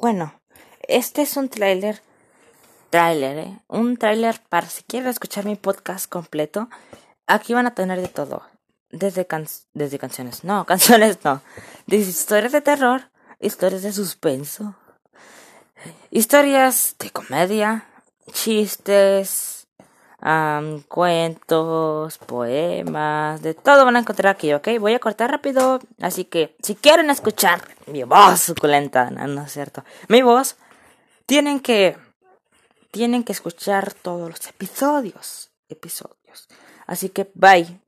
Bueno, este es un tráiler, tráiler, ¿eh? Un tráiler para si quieren escuchar mi podcast completo. Aquí van a tener de todo. Desde, can desde canciones, no, canciones no. Historias de terror, historias de suspenso, historias de comedia, chistes, cuentos, poemas, de todo van a encontrar aquí, ¿ok? Voy a cortar rápido, así que si quieren escuchar mi voz suculenta, no, no es cierto, mi voz, tienen que, tienen que escuchar todos los episodios, episodios. Así que bye.